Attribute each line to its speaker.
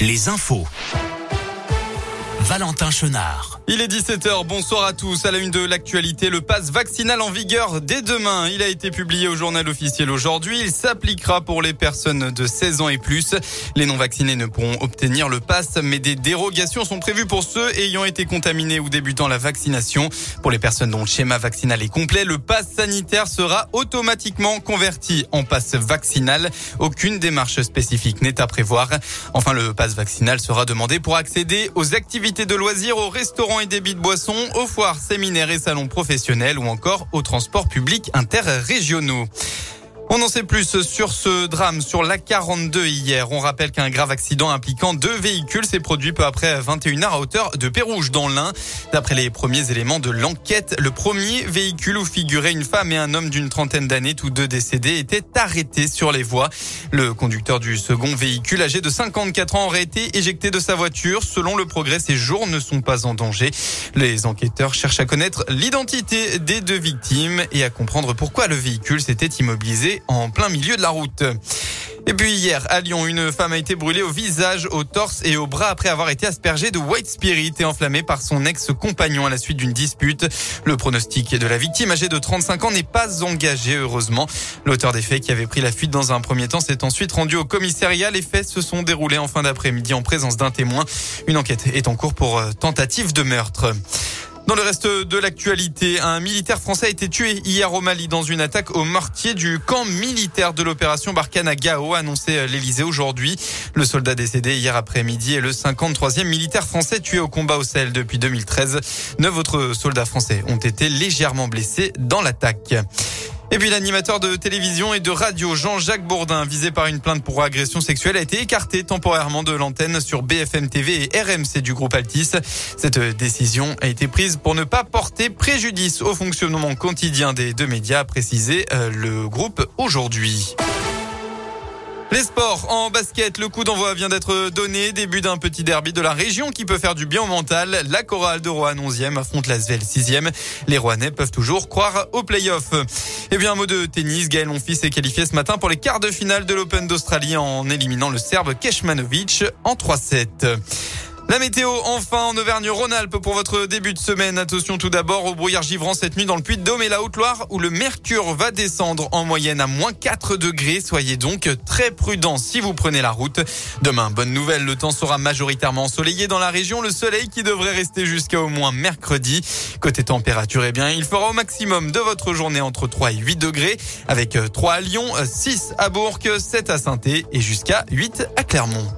Speaker 1: les infos. Valentin Chenard.
Speaker 2: Il est 17h, bonsoir à tous. À la une de l'actualité, le pass vaccinal en vigueur dès demain. Il a été publié au journal officiel aujourd'hui. Il s'appliquera pour les personnes de 16 ans et plus. Les non vaccinés ne pourront obtenir le pass, mais des dérogations sont prévues pour ceux ayant été contaminés ou débutant la vaccination. Pour les personnes dont le schéma vaccinal est complet, le pass sanitaire sera automatiquement converti en pass vaccinal. Aucune démarche spécifique n'est à prévoir. Enfin, le pass vaccinal sera demandé pour accéder aux activités de loisirs, aux restaurants et débits de boissons, aux foires, séminaires et salons professionnels ou encore aux transports publics interrégionaux. On en sait plus sur ce drame sur la 42 hier. On rappelle qu'un grave accident impliquant deux véhicules s'est produit peu après 21h à hauteur de Pérouge dans l'Ain. D'après les premiers éléments de l'enquête, le premier véhicule où figuraient une femme et un homme d'une trentaine d'années, tous deux décédés, était arrêté sur les voies. Le conducteur du second véhicule, âgé de 54 ans, aurait été éjecté de sa voiture. Selon le progrès, ses jours ne sont pas en danger. Les enquêteurs cherchent à connaître l'identité des deux victimes et à comprendre pourquoi le véhicule s'était immobilisé en plein milieu de la route. Et puis hier, à Lyon, une femme a été brûlée au visage, au torse et au bras après avoir été aspergée de white spirit et enflammée par son ex-compagnon à la suite d'une dispute. Le pronostic de la victime, âgée de 35 ans, n'est pas engagé, heureusement. L'auteur des faits qui avait pris la fuite dans un premier temps s'est ensuite rendu au commissariat. Les faits se sont déroulés en fin d'après-midi en présence d'un témoin. Une enquête est en cours pour euh, tentative de meurtre. Dans le reste de l'actualité, un militaire français a été tué hier au Mali dans une attaque au mortier du camp militaire de l'opération Barkhane à Gao, annoncé l'Elysée aujourd'hui. Le soldat décédé hier après-midi est le 53e militaire français tué au combat au Sahel depuis 2013. Neuf autres soldats français ont été légèrement blessés dans l'attaque. Et puis l'animateur de télévision et de radio Jean-Jacques Bourdin, visé par une plainte pour agression sexuelle, a été écarté temporairement de l'antenne sur BFM TV et RMC du groupe Altis. Cette décision a été prise pour ne pas porter préjudice au fonctionnement quotidien des deux médias, a précisé euh, le groupe aujourd'hui. Les sports en basket, le coup d'envoi vient d'être donné. Début d'un petit derby de la région qui peut faire du bien au mental. La chorale de Roanne 11e affronte la Svel 6e. Les Rouennais peuvent toujours croire aux playoffs. Et eh bien, un mot de tennis. Gaël Monfils est qualifié ce matin pour les quarts de finale de l'Open d'Australie en éliminant le Serbe Keshmanovic en 3-7. La météo, enfin, en Auvergne-Rhône-Alpes pour votre début de semaine. Attention tout d'abord au brouillard givrant cette nuit dans le Puy-de-Dôme et la Haute-Loire où le mercure va descendre en moyenne à moins 4 degrés. Soyez donc très prudents si vous prenez la route. Demain, bonne nouvelle, le temps sera majoritairement ensoleillé dans la région. Le soleil qui devrait rester jusqu'à au moins mercredi. Côté température, eh bien, il fera au maximum de votre journée entre 3 et 8 degrés avec 3 à Lyon, 6 à Bourg, 7 à saint et jusqu'à 8 à Clermont.